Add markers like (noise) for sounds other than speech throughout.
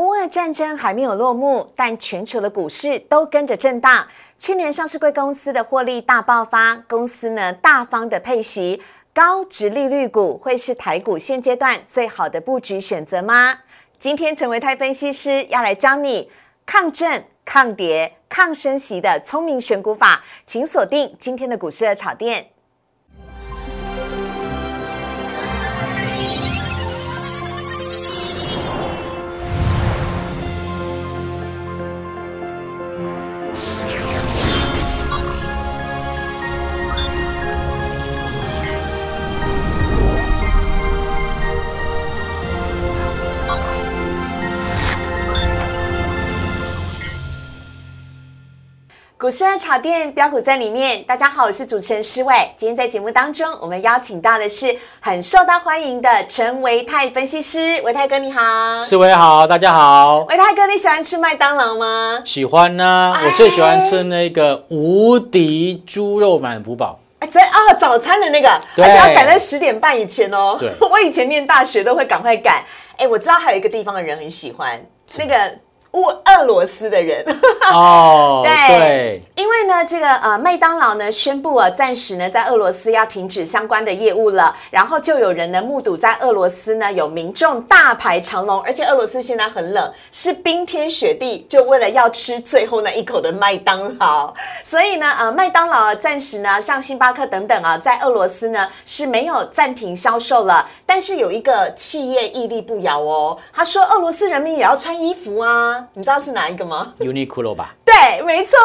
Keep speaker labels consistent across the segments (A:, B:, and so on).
A: 乌俄战争还没有落幕，但全球的股市都跟着震荡。去年上市贵公司的获利大爆发，公司呢大方的配息，高值利率股会是台股现阶段最好的布局选择吗？今天陈维泰分析师要来教你抗震、抗跌、抗升息的聪明选股法，请锁定今天的股市的炒店。股市的炒店标股在里面。大家好，我是主持人施伟。今天在节目当中，我们邀请到的是很受到欢迎的陈维泰分析师。维泰哥你好，
B: 施伟好，大家好。
A: 维泰哥，你喜欢吃麦当劳吗？
B: 喜欢呢，我最喜欢吃那个无敌猪肉满福堡。
A: 哎，这啊，早餐的那个，而且要赶在十点半以前哦。
B: 对，
A: 我以前念大学都会赶快赶。哎，我知道还有一个地方的人很喜欢那个。乌俄罗斯的人。
B: 哦，(laughs) 对，
A: 因为呢，这个呃，麦当劳呢宣布啊，暂时呢在俄罗斯要停止相关的业务了，然后就有人呢目睹在俄罗斯呢有民众大排长龙，而且俄罗斯现在很冷，是冰天雪地，就为了要吃最后那一口的麦当劳，所以呢，呃，麦当劳暂时呢，像星巴克等等啊，在俄罗斯呢是没有暂停销售了，但是有一个企业屹立不摇哦，他说俄罗斯人民也要穿衣服啊。你知道是哪一个吗
B: ？Uniqlo 吧。
A: 对，没错。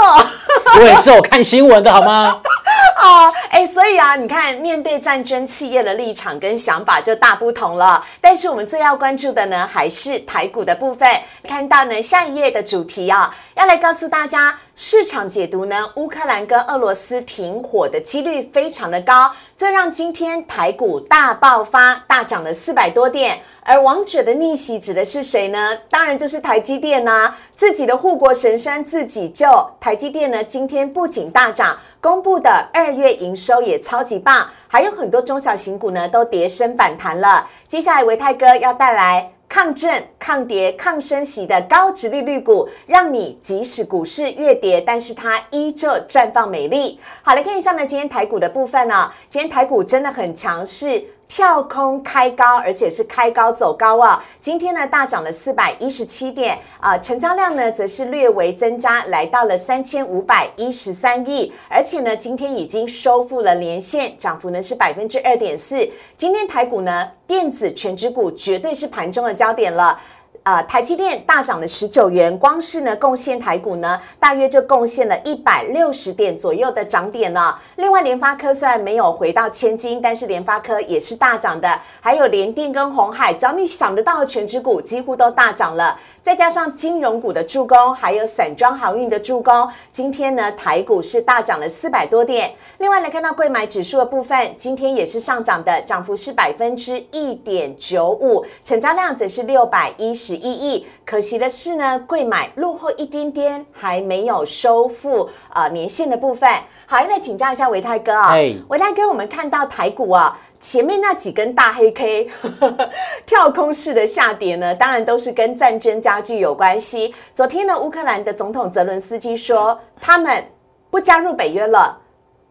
B: 我也是有看新闻的，好吗？(laughs)
A: 哦，哎，所以啊，你看，面对战争，企业的立场跟想法就大不同了。但是我们最要关注的呢，还是台股的部分。看到呢，下一页的主题啊，要来告诉大家，市场解读呢，乌克兰跟俄罗斯停火的几率非常的高，这让今天台股大爆发，大涨了四百多点。而王者的逆袭指的是谁呢？当然就是台积电呐，自己的护国神山自己救。台积电呢，今天不仅大涨，公布的二月营收也超级棒，还有很多中小型股呢都跌升反弹了。接下来维泰哥要带来抗震、抗跌、抗升息的高值利率股，让你即使股市越跌，但是它依旧绽放美丽。好，来看一下呢，今天台股的部分呢，今天台股真的很强势。跳空开高，而且是开高走高啊！今天呢大涨了四百一十七点啊，成交量呢则是略微增加，来到了三千五百一十三亿，而且呢今天已经收复了连线，涨幅呢是百分之二点四。今天台股呢电子全指股绝对是盘中的焦点了。呃，台积电大涨了十九元，光是呢贡献台股呢，大约就贡献了一百六十点左右的涨点了。另外，联发科虽然没有回到千金，但是联发科也是大涨的。还有联电跟红海，只要你想得到的全指股几乎都大涨了。再加上金融股的助攻，还有散装航运的助攻，今天呢台股是大涨了四百多点。另外来看到贵买指数的部分，今天也是上涨的，涨幅是百分之一点九五，成交量则是六百一十。一亿，可惜的是呢，贵买落后一点点，还没有收复呃年线的部分。好，来请教一下维泰哥啊，维泰哥，我们看到台股啊，前面那几根大黑 K (laughs) 跳空式的下跌呢，当然都是跟战争加剧有关系。昨天呢，乌克兰的总统泽伦斯基说，他们不加入北约了，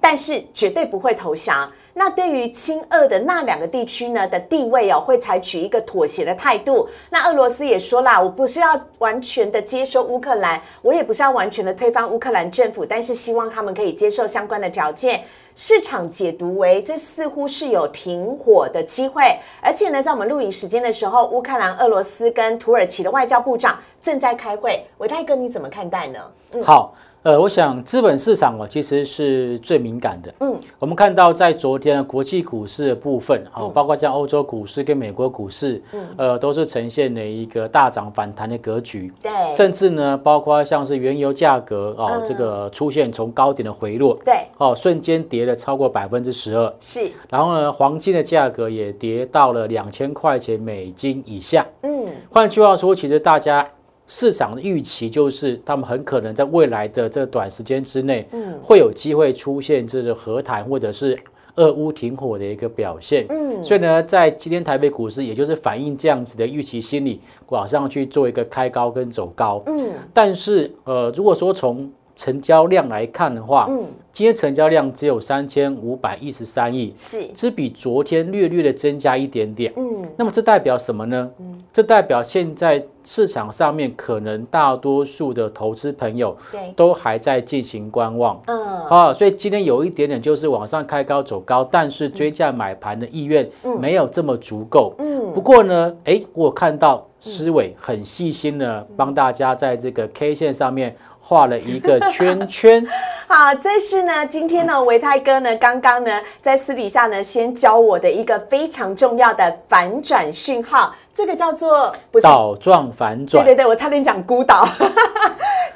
A: 但是绝对不会投降。那对于亲俄的那两个地区呢的地位哦，会采取一个妥协的态度。那俄罗斯也说啦，我不是要完全的接收乌克兰，我也不是要完全的推翻乌克兰政府，但是希望他们可以接受相关的条件。市场解读为这似乎是有停火的机会，而且呢，在我们录影时间的时候，乌克兰、俄罗斯跟土耳其的外交部长正在开会。伟泰哥，你怎么看待呢？
B: 嗯，好。呃，我想资本市场哦，其实是最敏感的。嗯，我们看到在昨天的国际股市的部分，哦，包括像欧洲股市跟美国股市，嗯，呃，都是呈现了一个大涨反弹的格局。
A: 对，
B: 甚至呢，包括像是原油价格哦，这个出现从高点的回落。
A: 对，
B: 哦，瞬间跌了超过百分之十二。
A: 是，
B: 然后呢，黄金的价格也跌到了两千块钱美金以下。嗯，换句话说，其实大家。市场的预期就是，他们很可能在未来的这短时间之内，嗯，会有机会出现这个和谈或者是俄乌停火的一个表现。嗯，所以呢，在今天台北股市，也就是反映这样子的预期心理，往上去做一个开高跟走高。嗯，但是呃，如果说从成交量来看的话，嗯，今天成交量只有三千五百一十三亿，
A: 是。
B: 只比昨天略略的增加一点点。嗯，那么这代表什么呢？嗯，这代表现在市场上面可能大多数的投资朋友
A: 对，
B: 都还在进行观望。
A: 嗯，
B: 啊，所以今天有一点点就是往上开高走高，但是追价买盘的意愿没有这么足够。嗯，不过呢，哎，我看到思伟很细心的帮大家在这个 K 线上面画了一个圈圈。(laughs)
A: 好，这是呢，今天呢，维泰哥呢，刚刚呢，在私底下呢，先教我的一个非常重要的反转讯号，这个叫做不是。
B: 倒状反转，
A: 对对对，我差点讲孤岛，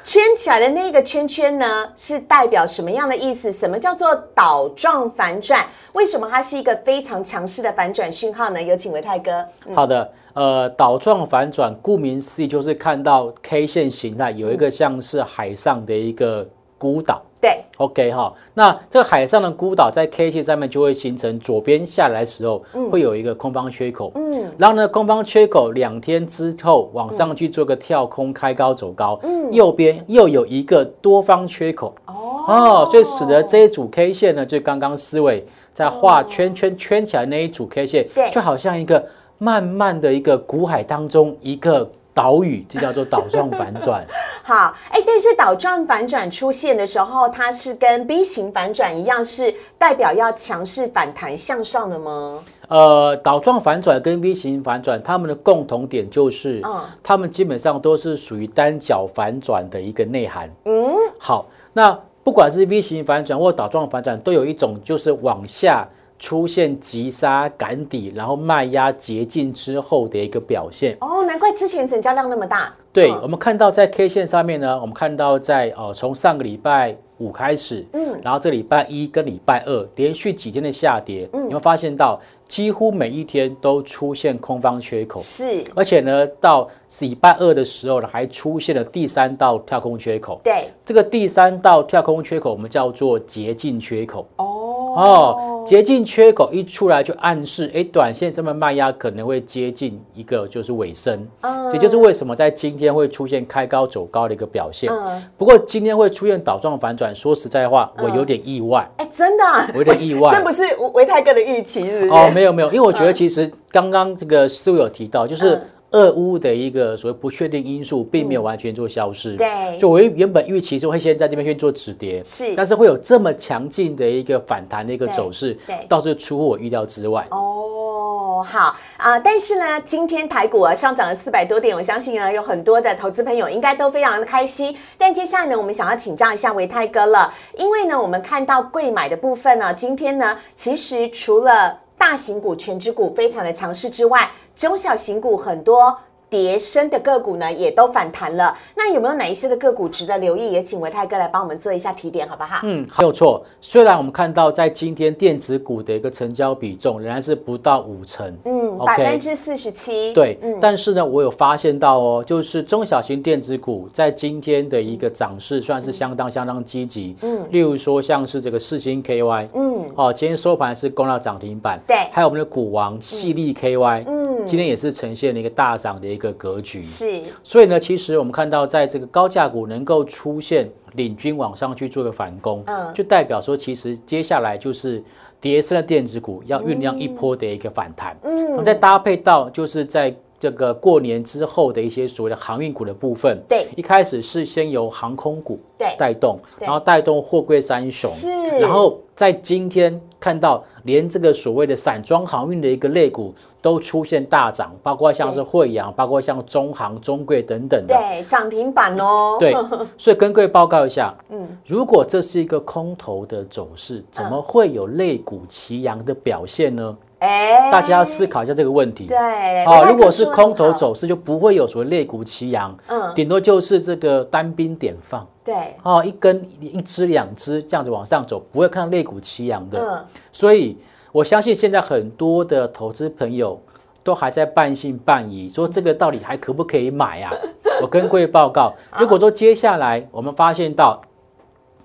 A: 圈起来的那个圈圈呢，是代表什么样的意思？什么叫做倒状反转？为什么它是一个非常强势的反转讯号呢？有请维泰哥。
B: 好的，呃，倒状反转，顾名思义就是看到 K 线形态有一个像是海上的一个孤岛。
A: 对
B: ，OK 哈，那这个海上的孤岛在 K 线上面就会形成左边下来的时候会有一个空方缺口，嗯，然后呢空方缺口两天之后往上去做个跳空开高走高，嗯，右边又有一个多方缺口，哦，所以使得这一组 K 线呢，就刚刚思维在画圈圈圈起来那一组 K 线
A: 对，
B: 就好像一个慢慢的一个股海当中一个岛屿，这叫做岛状反转。(laughs)
A: 好，哎，但是岛状反转出现的时候，它是跟 B 型反转一样，是代表要强势反弹向上的吗？
B: 呃，倒状反转跟 V 型反转，它们的共同点就是，
A: 嗯
B: 它们基本上都是属于单角反转的一个内涵。嗯，好，那不管是 V 型反转或倒状反转，都有一种就是往下出现急杀赶底，然后卖压竭尽之后的一个表现。
A: 哦，难怪之前成交量那么大。
B: 对，
A: 嗯
B: 我们看到在 K 线上面呢，我们看到在呃从上个礼拜五开始，嗯，然后这礼拜一跟礼拜二连续几天的下跌，嗯，你会发现到几乎每一天都出现空方缺口，
A: 是，
B: 而且呢，到礼拜二的时候呢，还出现了第三道跳空缺口。
A: 对，
B: 这个第三道跳空缺口，我们叫做捷径缺口。
A: 哦，
B: 哦，接近缺口一出来就暗示，哎，短线上面卖压可能会接近一个就是尾声，
A: 嗯。
B: 这就是为什么在今天会出现开高走高的一个表现。
A: 嗯。
B: 不过今天会出现倒状反转，说实在话，我有点意外。
A: 哎，真的啊，
B: 我有点意外。
A: 这不是维泰哥的预期，是不是？
B: 哦，没有没有，因为我觉得其实刚刚这个师傅有提到，就是
A: 嗯
B: 俄乌的一个所谓不确定因素，并没有完全做消失。
A: 对
B: 就我原本预期是会先在这边先做止跌，
A: 是
B: 但是会有这么强劲的一个反弹的一个走势，
A: 对对
B: 倒是出乎我预料之外。
A: 哦，好啊、但是呢，今天台股啊上涨了四百多点，我相信呢有很多的投资朋友应该都非常的开心。但接下来呢，我们想要请教一下维泰哥了，因为呢，我们看到贵买的部分呢，今天呢，其实除了大型股、全指股非常的强势之外，中小型股很多。跌升的个股呢，也都反弹了。那有没有哪一些的个股值得留意？也请维泰哥来帮我们做一下提点，好不好？
B: 嗯，没有错。虽然我们看到在今天电子股的一个成交比重仍然是不到五成，
A: 嗯，百分之四十七。
B: 对，但是呢，我有发现到哦，就是中小型电子股在今天的一个涨势算是相当相当积极。嗯，例如说像是这个四星 KY，嗯，哦，今天收盘是攻到涨停板。
A: 对
B: 还有我们的股王细粒 KY，嗯，今天也是呈现了一个大涨的一个格局。
A: 是，
B: 所以呢，其实我们看到，在这个高价股能够出现领军往上去做个反攻，
A: 嗯。
B: 就代表说，其实接下来就是跌升的电子股要酝酿一波的一个反弹，嗯，再搭配到就是在这个过年之后的一些所谓的航运股的部分，
A: 对。
B: 一开始是先由航空股
A: 对。
B: 带动，然后带动货柜三雄，
A: 是。
B: 然后在今天看到连这个所谓的散装航运的一个类股都出现大涨，包括像是惠阳，包括像中航、中贵等等的。
A: 对，涨停板哦。
B: 对，(laughs) 所以跟各位报告一下，嗯，如果这是一个空头的走势，怎么会有类股齐扬的表现呢？
A: 哎，
B: 大家要思考一下这个问题。
A: 对，
B: 哦，如果是空头，走势，就不会有所谓类股齐扬，
A: 嗯
B: 顶多就是这个单兵点放。
A: 对，
B: 哦，一根一支两支这样子往上走，不会看到肋骨齐扬的。
A: 嗯，
B: 所以我相信现在很多的投资朋友都还在半信半疑，说这个到底还可不可以买啊？(laughs) 我跟各位报告，如果说接下来我们发现到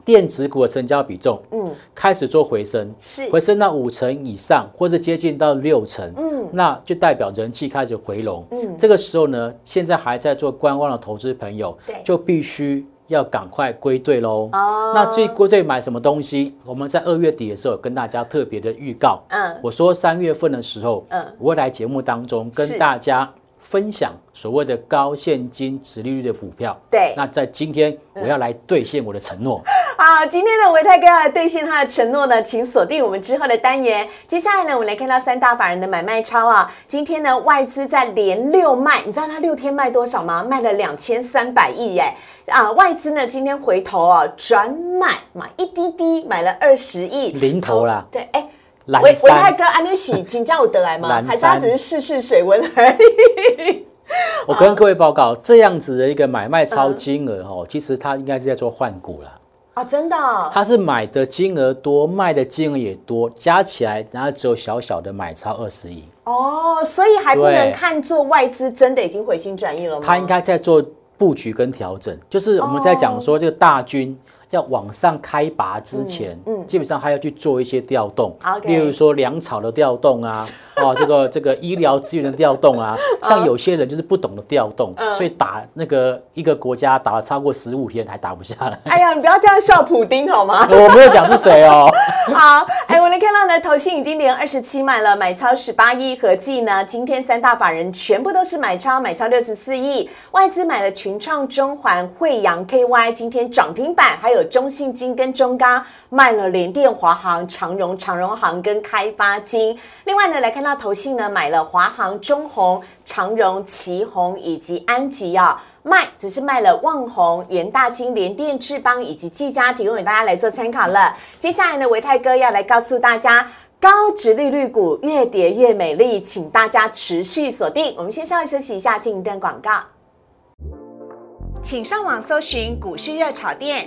B: 电子股的成交比重，嗯，开始做回升，
A: 是。
B: 回升到五成以上，或者接近到六成，嗯，那就代表人气开始回笼，嗯，这个时候呢，现在还在做观望的投资朋友，
A: 对。
B: 就必须要赶快归队喽。哦，那至于归队买什么东西，我们在二月底的时候跟大家特别的预告，
A: 嗯。
B: 我说三月份的时候，
A: 嗯。
B: 我会来节目当中跟大家分享所谓的高现金值利率的股票。
A: 对
B: 那在今天我要来兑现我的承诺。(laughs)
A: 好，今天呢，维泰哥要来兑现他的承诺呢，请锁定我们之后的单元。接下来呢，我们来看到三大法人的买卖超啊。今天呢，外资在连六卖，你知道他六天卖多少吗？卖了两千三百亿耶！啊，外资呢今天回头啊转买，买一滴滴，买了二十亿，
B: 零头啦
A: 对，哎。
B: 蓝
A: 维维泰哥，安利喜请教我得来吗？
B: 蓝
A: 还是他只是试试水温而已？(laughs)
B: 我跟各位报告，这样子的一个买卖超金额哦，其实他应该是在做换股啦。
A: 啊，真的哦、
B: 它是买的金额多，卖的金额也多，加起来然后只有小小的买超二十亿，
A: 哦，所以还不能看作外资真的已经回心转意了吗？
B: 他应该在做布局跟调整。就是我们在讲说这个大军。要往上开拔之前，嗯，基本上还要去做一些调动
A: OK
B: 例如说粮草的调动啊，(laughs) 哦，这个这个医疗资源的调动啊，(laughs) 像有些人就是不懂得调动，所以打那个一个国家打了超过十五天还打不下来。
A: 哎呀，你不要这样笑普丁好吗？(laughs)
B: 我没有讲是谁哦，
A: 好，哎，我们看到呢，投信已经连二十七买了，买超十八亿，合计呢，今天三大法人全部都是买超，买超六十四亿，外资买了群创、中环、惠阳、KY，今天涨停板，还有中信金跟中钢卖了联电、华航、长荣、长荣航跟开发金。另外呢，来看到投信呢买了华航、中红、长荣、旗宏以及安吉啊。卖只是卖了旺宏、元大金、联电、智邦以及技嘉，提供给大家来做参考了。接下来呢，维泰哥要来告诉大家，高值利率股越跌越美丽，请大家持续锁定。我们先稍微休息一下，进一段广告。请上网搜寻股市热炒店，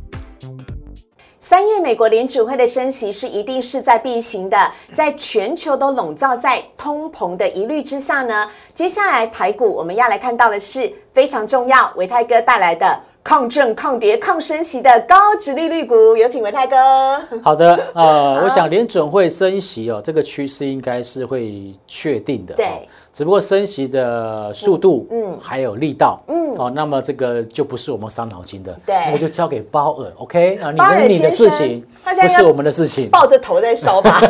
A: 三月美国联储会的升息是一定势在必行的，在全球都笼罩在通膨的疑虑之下呢，接下来台股我们要来看到的是非常重要，维泰哥带来的抗震、抗跌、抗升息的高值利率股，有请维泰哥。
B: 好的，呃，我想联准会升息哦，这个趋势应该是会确定的。
A: 对
B: 哦，只不过升息的速度，嗯，还有力道，嗯，哦，那么这个就不是我们伤脑筋的，
A: 对。
B: 那我就交给包尔，OK？啊，你的你的事情不是我们的事情。
A: 抱着头在烧吧。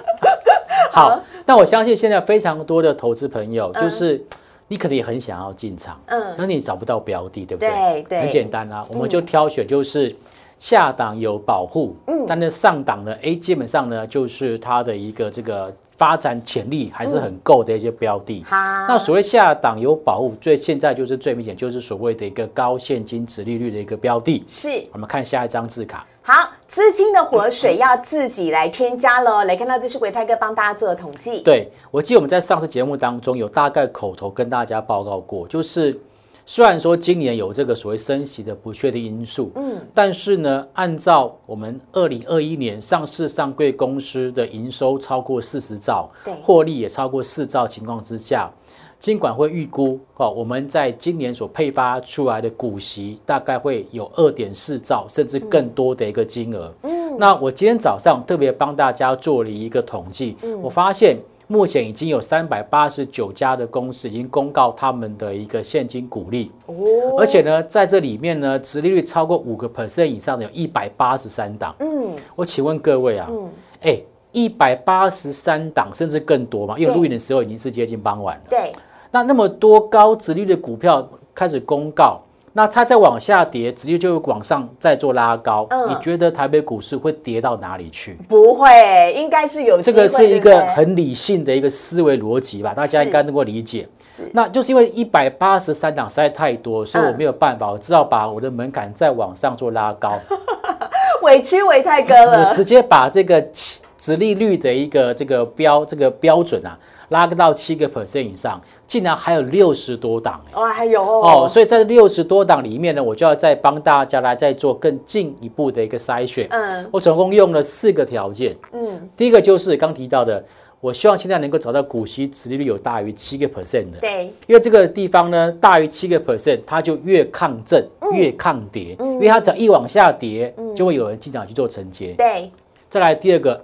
A: (laughs)
B: 好，那我相信现在非常多的投资朋友，就是你可能也很想要进场，
A: 嗯。
B: 嗯，可是你找不到标的，对不对？
A: 对对。
B: 很简单啊，我们就挑选就是下档有保护，嗯，但是上档呢，哎，基本上呢就是它的一个这个发展潜力还是很够的一些标的。
A: 好，
B: 那所谓下档有保护，最现在就是最明显就是所谓的一个高现金值利率的一个标的。
A: 是
B: 我们看下一张字卡。
A: 好，资金的活水要自己来添加喽。来看到这是鬼泰哥帮大家做的统计，
B: 对，我记得我们在上次节目当中有大概口头跟大家报告过，就是虽然说今年有这个所谓升息的不确定因素，嗯，但是呢，按照我们二零二一年上市上柜公司的营收超过四十兆
A: 对，
B: 获利也超过四兆情况之下。金管会预估，哦，我们在今年所配发出来的股息大概会有二点四兆，甚至更多的一个金额。嗯，那我今天早上特别帮大家做了一个统计，我发现目前已经有三百八十九家的公司已经公告他们的一个现金股利，
A: 哦，
B: 而且呢，在这里面呢，殖利率超过五个 percent 以上的有一百八十三档。
A: 嗯，
B: 我请问各位啊，哎、一百八十三档甚至更多嘛？因为
A: 对
B: 录影的时候已经是接近傍晚了。
A: 对，
B: 那那么多高殖利率的股票开始公告，那它再往下跌，直接就往上再做拉高。
A: 嗯
B: 你觉得台北股市会跌到哪里去？
A: 不会，应该是有
B: 这个是一个很理性的一个思维逻辑吧，大家应该能够理解
A: 是。
B: 那就是因为一百八十三档实在太多，所以我
A: 嗯
B: 没有办法，我只好把我的门槛再往上做拉高，(laughs)
A: 委屈委太哥
B: 我
A: 了。
B: 直接把这个起殖利率的一个这个标这个标准啊拉到七个 percent 以上，竟然还有六十多档哎、
A: 哦，还有
B: 哦，所以在六十多档里面呢，我就要再帮大家来再做更进一步的一个筛选。
A: 嗯。
B: 我总共用了四个条件。
A: 嗯，
B: 第一个就是刚提到的，我希望现在能够找到股息殖利率有大于七个 percent 的，
A: 对，
B: 因为这个地方呢大于七个 percent，它就越抗震越抗跌，因为它只要一往下跌，就会有人进场去做承接。
A: 对，
B: 再来第二个，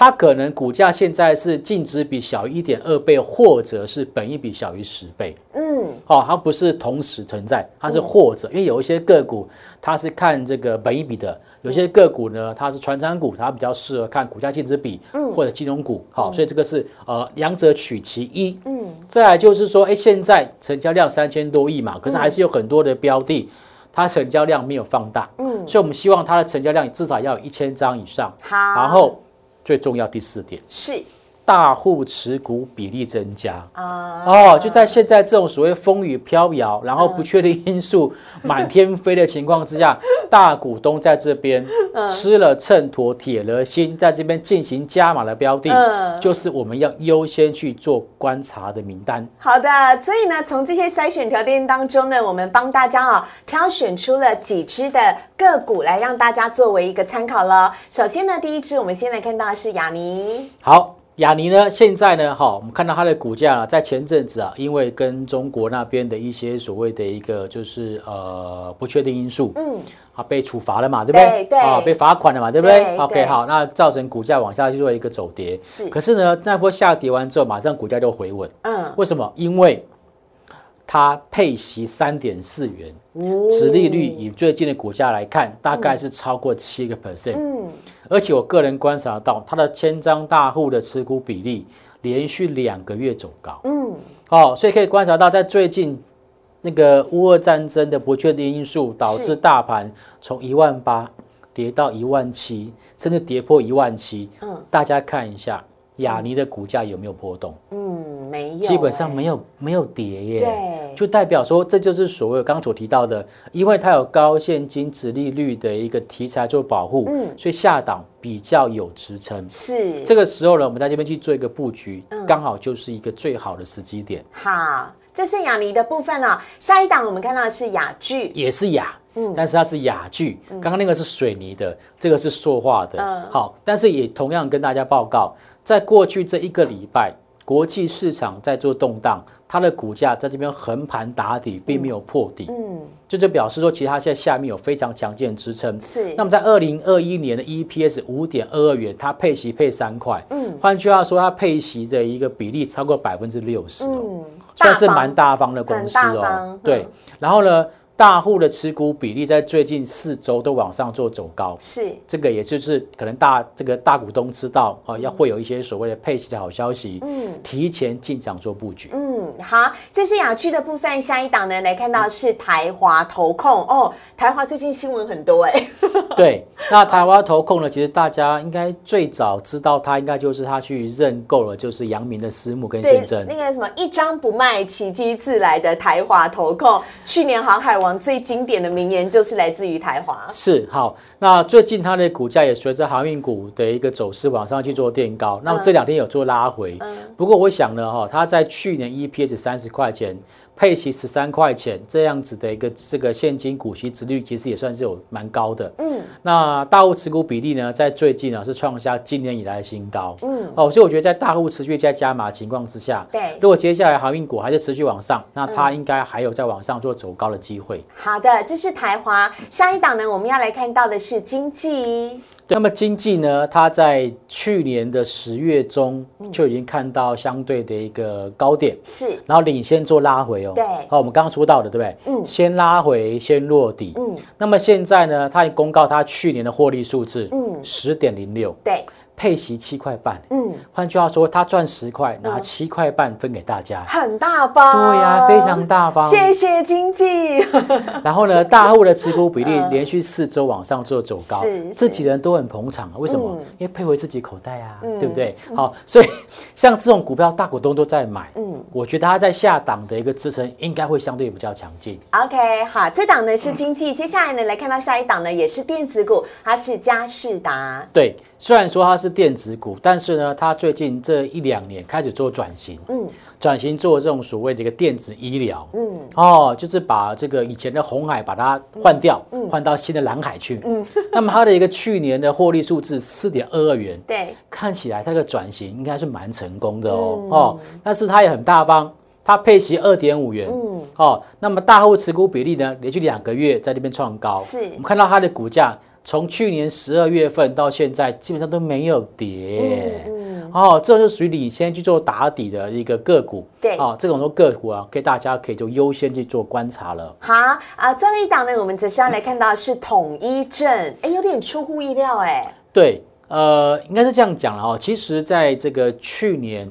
B: 它可能股价现在是净值比小于一点二倍，或者是本益比小于十倍。
A: 嗯，
B: 哦，它不是同时存在，它是或者，因为有一些个股它是看这个本益比的，有些个股呢它是传产股，它比较适合看股价净值比，嗯或者金融股。好，所以这个是呃两者取其一。嗯，再来就是说，哎，现在成交量三千多亿嘛，可是还是有很多的标的，它成交量没有放大。嗯，所以我们希望它的成交量至少要有一千张以上。
A: 好，
B: 然后最重要第四点，
A: 是。
B: 大户持股比例增加。
A: 啊，
B: 哦，就在现在这种所谓风雨飘摇，然后不确定因素 (laughs) 满天飞的情况之下，大股东在这边吃了秤砣铁了心，在这边进行加码的标的，
A: 嗯
B: 就是我们要优先去做观察的名单。
A: 好的，所以呢，从这些筛选条件当中呢，我们帮大家啊挑选出了几只的个股来让大家作为一个参考了。首先呢，第一只我们先来看到的是雅尼，
B: 好，雅尼呢，现在呢，哈，我们看到它的股价啊，在前阵子啊，因为跟中国那边的一些所谓的一个就是呃不确定因素，
A: 嗯，
B: 啊，被处罚了嘛，对不对？啊，被罚款了嘛，对不对
A: 对
B: o k 好，那造成股价往下去做一个走跌。
A: 是
B: 可是呢，那波下跌完之后，马上股价就回稳。
A: 嗯，
B: 为什么？因为它配息三点四元，
A: 哦
B: 殖利率以最近的股价来看，大概是超过七个 percent。
A: 嗯，
B: 而且我个人观察到，它的千张大户的持股比例连续两个月走高。
A: 嗯，
B: 哦，所以可以观察到，在最近那个乌俄战争的不确定因素，导致大盘从一万八跌到一万七，甚至跌破一万七。
A: 嗯，
B: 大家看一下雅尼的股价有没有波动？
A: 嗯，没有，
B: 基本上
A: 哎
B: 没有，没有跌耶。
A: 对
B: 就代表说，这就是所谓刚刚所提到的，因为它有高现金值利率的一个题材做保护，
A: 嗯
B: 所以下档比较有支撑。
A: 是
B: 这个时候呢，我们在这边去做一个布局，
A: 嗯
B: 刚好就是一个最好的时机点，
A: 好，这是雅尼的部分哦。下一档我们看到的是雅聚，
B: 也是雅。
A: 嗯
B: 但是它是雅具，刚刚那个是水泥的，这个是塑化的。
A: 嗯
B: 好，但是也同样跟大家报告，在过去这一个礼拜，国际市场在做动荡，它的股价在这边横盘打底，并没有破底。
A: 嗯，
B: 这就表示说，其实它现在下面有非常强劲的支撑。
A: 是。
B: 那么在二零二一年的 EPS 五点二二元，它配息配三块，嗯，换句话说，它配息的一个比例超过百分之六十哦，
A: 嗯，
B: 算是蛮大方的公司哦。
A: 方。
B: 对，然后呢，大户的持股比例在最近四周都往上做走高，
A: 是
B: 这个也就是可能大这个大股东知道哦，要会有一些所谓的配息的好消息，
A: 嗯
B: 提前进场做布局。
A: 嗯，好，这是雅居的部分。下一档呢，来看到是台华投控哦。台华最近新闻很多哎，(laughs)
B: 对，那台湾投控呢，其实大家应该最早知道它，应该就是他去认购了，就是阳明的私募跟
A: 对
B: 现证
A: 那。个什么一张不卖，奇迹自来的台华投控。去年航海王最经典的名言就是来自于台华。
B: 是好，那最近它的股价也随着航运股的一个走势往上去做垫高，那么这两天有做拉回。不过我想呢，哈，它在去年 EPS 三十块钱，配息十三块钱这样子的一个这个现金股息值率，其实也算是有蛮高的。
A: 嗯，
B: 那大户持股比例呢，在最近呢是创下今年以来的新高。
A: 嗯，
B: 哦，所以我觉得在大户持续在加码情况之下，
A: 对
B: 如果接下来航运股还是持续往上，那它应该还有在往上做走高的机会。
A: 好的，这是台华。下一档呢，我们要来看到的是经济。
B: 那么经济呢，它在去年的十月中就已经看到相对的一个高点，
A: 是。
B: 然后领先做拉回哦。
A: 对。
B: 好，我们刚刚说到的，对不对？
A: 嗯。
B: 先拉回，先落底。
A: 嗯，
B: 那么现在呢，它已公告它去年的获利数字，
A: 嗯。
B: 十点零六，
A: 对，
B: 配息七块半。
A: 嗯，
B: 换句话说，他赚十块，拿七块半分给大家。
A: 很大方。
B: 对呀、非常大方。
A: 谢谢经济。(laughs)
B: 然后呢，大户的持股比例 (laughs) 连续四周往上做走高自己人都很捧场啊。为什么
A: 嗯？
B: 因为配回自己口袋啊，对不对？好，所以像这种股票，大股东都在买，
A: 嗯
B: 我觉得它在下档的一个支撑应该会相对比较强劲。
A: OK，好，这档呢是经济，接下来呢来看到下一档呢也是电子股，它是嘉士达。
B: 对，虽然说它是电子股，但是呢，它最近这一两年开始做转型，嗯，转型做这种所谓的一个电子医疗，嗯，哦，就是把这个以前的红海把它换掉，换到新的蓝海去，嗯，(laughs) 那么它的一个去年的获利数字四点二二元，
A: 对，
B: 看起来它的转型应该是蛮成功的哦，哦，但是它也很大方。它配息二点五元，嗯，哦，那么大户持股比例呢，连续两个月在那边创高，
A: 是。
B: 我们看到它的股价从去年十二月份到现在基本上都没有跌，嗯，哦，这就属于领先去做打底的一个个股，
A: 对，
B: 哦，这种说个股啊，给大家可以就优先去做观察了。
A: 好啊，最后一档呢，我们则是要来看到是统一证，哎，有点出乎意料，哎，
B: 对，呃，应该是这样讲了哦，其实在这个去年，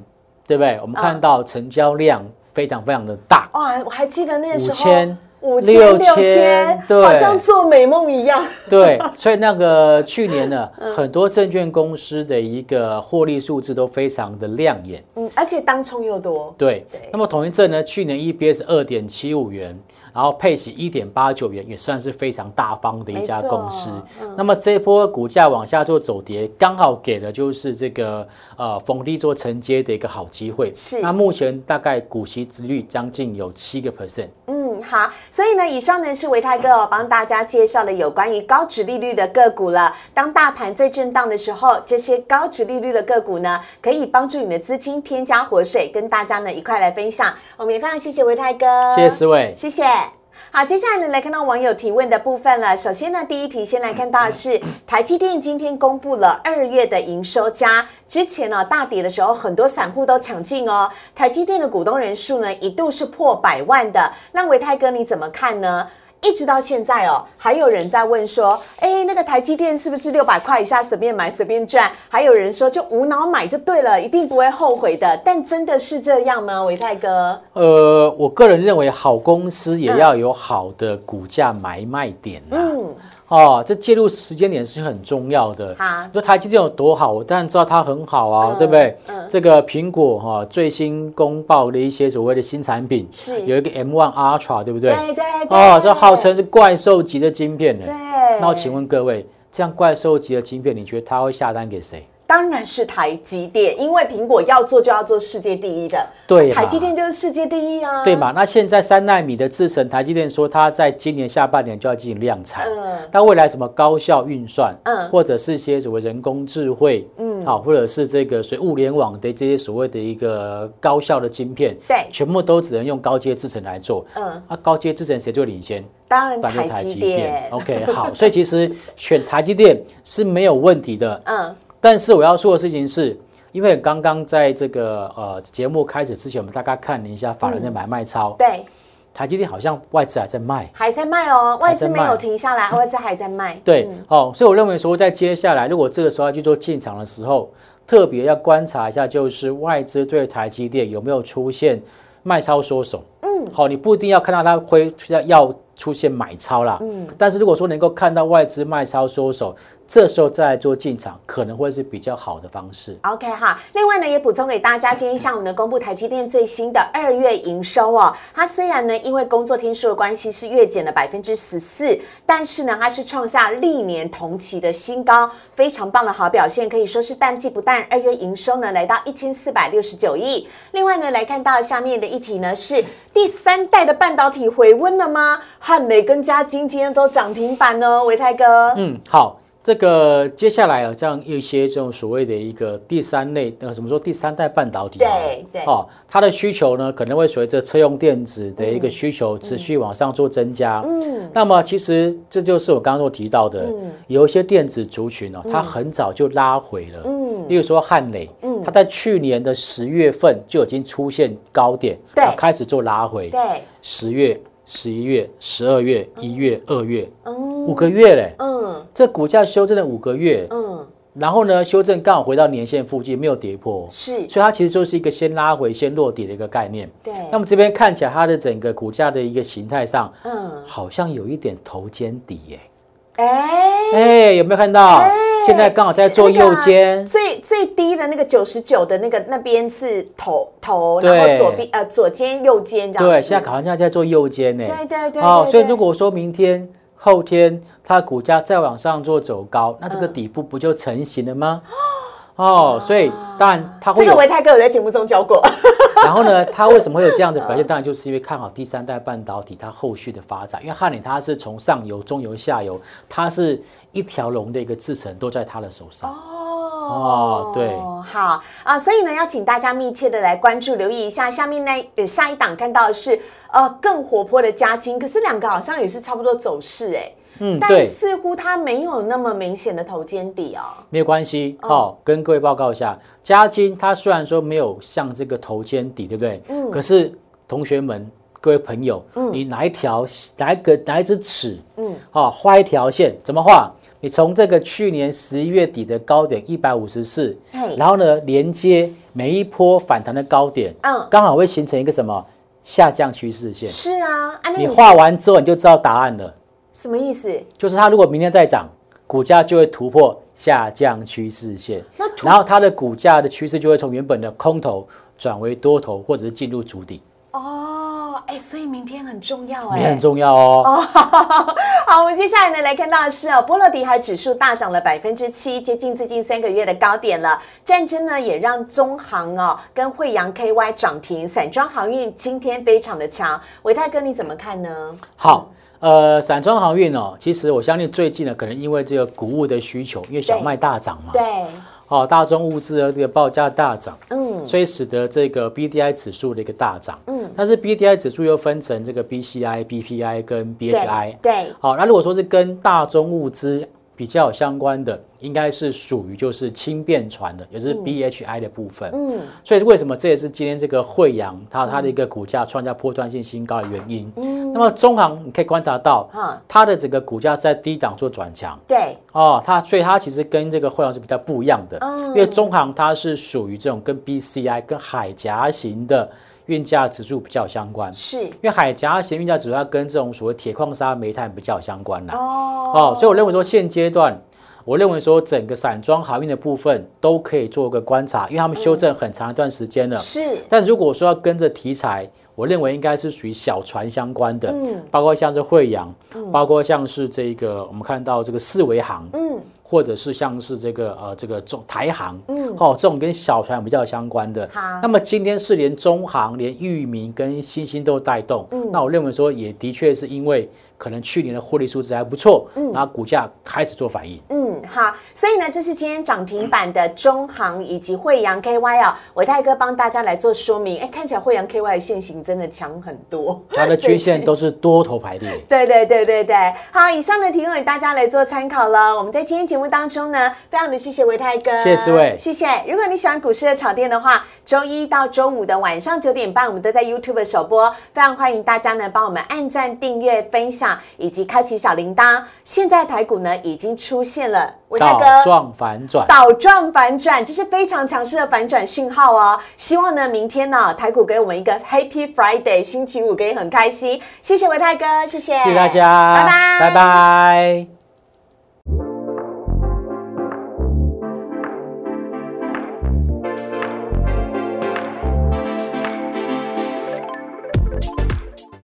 B: 对不对？我们看到成交量。非常非常的大
A: 哇！我还记得那时候
B: 五千、
A: 五千、六千，
B: 对，
A: 好像做美梦一样。
B: 对，所以那个去年呢，(laughs) 很多证券公司的一个获利数字都非常的亮眼。
A: 嗯，而且当冲又多。
B: 对，那么统一证呢，去年 EPS 二点七五元。然后配息一点八九元，也算是非常大方的一家公司。那么这一波股价往下做走跌，刚好给的就是这个呃逢低做承接的一个好机会。
A: 是。
B: 那目前大概股息值率将近有七个 percent。
A: 嗯，好。所以呢，以上呢是维泰哥帮大家介绍了有关于高值利率的个股了。当大盘在震荡的时候，这些高值利率的个股呢，可以帮助你的资金添加活水，跟大家呢一块来分享。我们也非常谢谢维泰哥，
B: 谢谢思伟，
A: 谢谢。好，接下来呢，来看到网友提问的部分了。首先呢，第一题先来看到的是台积电今天公布了二月的营收加之前呢大跌的时候，很多散户都抢进哦。台积电的股东人数呢一度是破百万的，那维泰哥你怎么看呢？一直到现在哦，还有人在问说，哎，那个台积电是不是六百块以下随便买随便赚？还有人说就无脑买就对了，一定不会后悔的。但真的是这样吗，伟泰哥？
B: 呃，我个人认为，好公司也要有好的股价买卖点嗯。哦，这介入时间点是很重要的。
A: 好，
B: 说台积电有多好，我当然知道它很好啊，对不对？嗯。这个苹果哈最新公报的一些所谓的新产品，
A: 是
B: 有一个 M1 Ultra，对不对？
A: 对对对。哦，
B: 这号称是怪兽级的晶片呢。
A: 对。
B: 那我请问各位，这样怪兽级的晶片，你觉得它会下单给谁？
A: 当然是台积电，因为苹果要做就要做世界第一的，
B: 对，
A: 台积电就是世界第一啊，
B: 对嘛？那现在三纳米的制程，台积电说它在今年下半年就要进行量产，嗯，那未来什么高效运算，嗯，或者是些什么人工智慧，嗯，好，或者是这个所物联网的这些所谓的一个高效的晶片，
A: 对，
B: 全部都只能用高阶制程来做，嗯，那高阶制程谁最领先？
A: 当然台积电
B: ，OK，好，所以其实选台积电是没有问题的，(laughs) 嗯。但是我要说的事情是，因为刚刚在这个呃节目开始之前，我们大概看了一下法人的买卖超，
A: 对，
B: 台积电好像外资还在卖，
A: 还在卖哦，外资没有停下来，(laughs) 外资还在卖。
B: 对，哦，所以我认为说，在接下来如果这个时候要去做进场的时候，特别要观察一下，就是外资对台积电有没有出现卖超缩手。嗯，好，你不一定要看到它会要要出现买超啦，嗯，但是如果说能够看到外资卖超缩手。这时候再做进场，可能会是比较好的方式。
A: OK 哈，另外呢，也补充给大家，今天下午呢公布台积电最新的二月营收哦。它虽然呢因为工作天数的关系是月减了百分之十四，但是呢它是创下历年同期的新高，非常棒的好表现，可以说是淡季不淡。二月营收呢来到一千四百六十九亿。另外呢来看到下面的一题呢是第三代的半导体回温了吗？汉美跟嘉金今天都涨停板哦，维泰哥。
B: 嗯，好。这个接下来啊，这样一些这种所谓的一个第三类，呃，什么说第三代半导体？
A: 对对，哦，
B: 它的需求呢，可能会随着车用电子的一个需求持续往上做增加。嗯，那么其实这就是我刚刚所提到的，有一些电子族群哦，它很早就拉回了。嗯，例如说汉磊，嗯，它在去年的十月份就已经出现高点，
A: 对，
B: 开始做拉回。
A: 对，
B: 十月。十一月、十二月、一月、二月，五个月嘞，嗯，这股价修正了五个月，嗯，然后呢，修正刚好回到年线附近，没有跌破，
A: 是，
B: 所以它其实就是一个先拉回、先落底的一个概念，
A: 对。
B: 那么这边看起来它的整个股价的一个形态上，嗯，好像有一点头肩底耶。哎哎，有没有看到？现在刚好在做右肩，
A: 最最低的那个九十九的那个那边是头头，然后左边呃左肩右肩这样。
B: 对，现在好像在做右肩呢。
A: 对对对。哦，
B: 所以如果说明天后天它的股价再往上做走高，那这个底部不就成型了吗？哦，所以当然它会有
A: 这个维泰哥有在节目中教过。(laughs)
B: 然后呢，它为什么会有这样的表现？当然就是因为看好第三代半导体它后续的发展。因为汉磊它是从上游、中游、下游，它是一条龙的一个制程都在它的手上。哦，对，
A: 好啊，所以呢，要请大家密切的来关注、留意一下。下面那呃下一档看到的是呃更活泼的加金，可是两个好像也是差不多走势哎。
B: 嗯，
A: 但
B: 对，
A: 似乎它没有那么明显的头肩底哦。
B: 没有关系。好、跟各位报告一下，嘉金它虽然说没有像这个头肩底，对不对？嗯。可是同学们、各位朋友，你哪一条、哪一个、哪一只尺，嗯，好、画一条线，怎么画？你从这个去年十一月底的高点一百五十四
A: 嘿，
B: 然后呢，连接每一波反弹的高点，
A: 嗯
B: 刚好会形成一个什么下降趋势线。
A: 是啊，啊，
B: 你画完之后，你就知道答案了。
A: 什么意思？
B: 就是它如果明天再涨，股价就会突破下降趋势线
A: 那，
B: 然后它的股价的趋势就会从原本的空头转为多头，或者是进入主底，
A: 所以明天很重要哎，
B: 也很重要哦。(laughs)
A: 好，我们接下来呢来看到的是哦，波罗的海指数大涨了百分之七，接近最近三个月的高点了。战争呢也让中航哦跟惠阳 KY 涨停，散装航运今天非常的强。伟泰哥你怎么看呢？
B: 好，呃，散装航运哦，其实我相信最近呢，可能因为这个谷物的需求，因为小麦大涨嘛，
A: 对，
B: 哦，大宗物资的这个报价大涨，
A: 嗯，
B: 所以使得这个 BDI 指数的一个大涨，嗯，但是 BDI 指数又分成这个 BCI、BPI 跟 BHI，
A: 对，
B: 好，那如果说是跟大宗物资比较有相关的，应该是属于就是轻便船的，也就是 BHI 的部分。
A: 嗯，
B: 所以为什么这也是今天这个惠阳它它的一个股价创下波段性新高的原因？嗯，那么中航你可以观察到
A: 嗯，
B: 它的整个股价是在低档做转强。
A: 对，
B: 哦，它所以它其实跟这个惠阳是比较不一样的，
A: 嗯
B: 因为中航它是属于这种跟 BCI 跟海峡型的运价指数比较相关，
A: 是。
B: 因为海峡型运价指数它跟这种所谓铁矿砂、煤炭比较相关啦。
A: 哦，
B: 哦，所以我认为说现阶段，我认为说整个散装航运的部分都可以做个观察，因为他们修正很长一段时间了。
A: 是。
B: 但如果说要跟着题材，我认为应该是属于小船相关的，
A: 嗯。
B: 包括像是惠阳，包括像是这个我们看到这个四维航，
A: 嗯
B: 或者是像是这个呃这个中台航，
A: 嗯。
B: 哦这种跟小船比较相关的。
A: 好。
B: 那么今天是连中航、连裕民跟新兴都带动，
A: 嗯。
B: 那我认为说也的确是因为可能去年的获利数字还不错，
A: 嗯
B: 然后股价开始做反应。
A: 嗯，好，所以呢，这是今天涨停板的中航以及惠阳 KY 啊，伟泰哥帮大家来做说明。哎，看起来惠阳 KY 的线型真的强很多，
B: 它的均线都是多头排列。(laughs)
A: 对对对对对，好，以上的提供给大家来做参考了。我们在今天节目当中呢，非常的谢谢维泰哥，
B: 谢谢四位
A: 谢谢。如果你喜欢股市的炒店的话，周一到周五的晚上九点半，我们都在 YouTube 首播，非常欢迎大家呢帮我们按赞、订阅、分享以及开启小铃铛。现在台股呢已经出现了维泰
B: 倒
A: 哥。
B: 状反转，
A: 倒状反转，这是非常强势的反转讯号哦。希望呢，明天呢，台股给我们一个 Happy Friday，星期五可以很开心。谢谢维泰哥，谢谢，
B: 谢谢大家，
A: 拜拜，
B: 拜拜。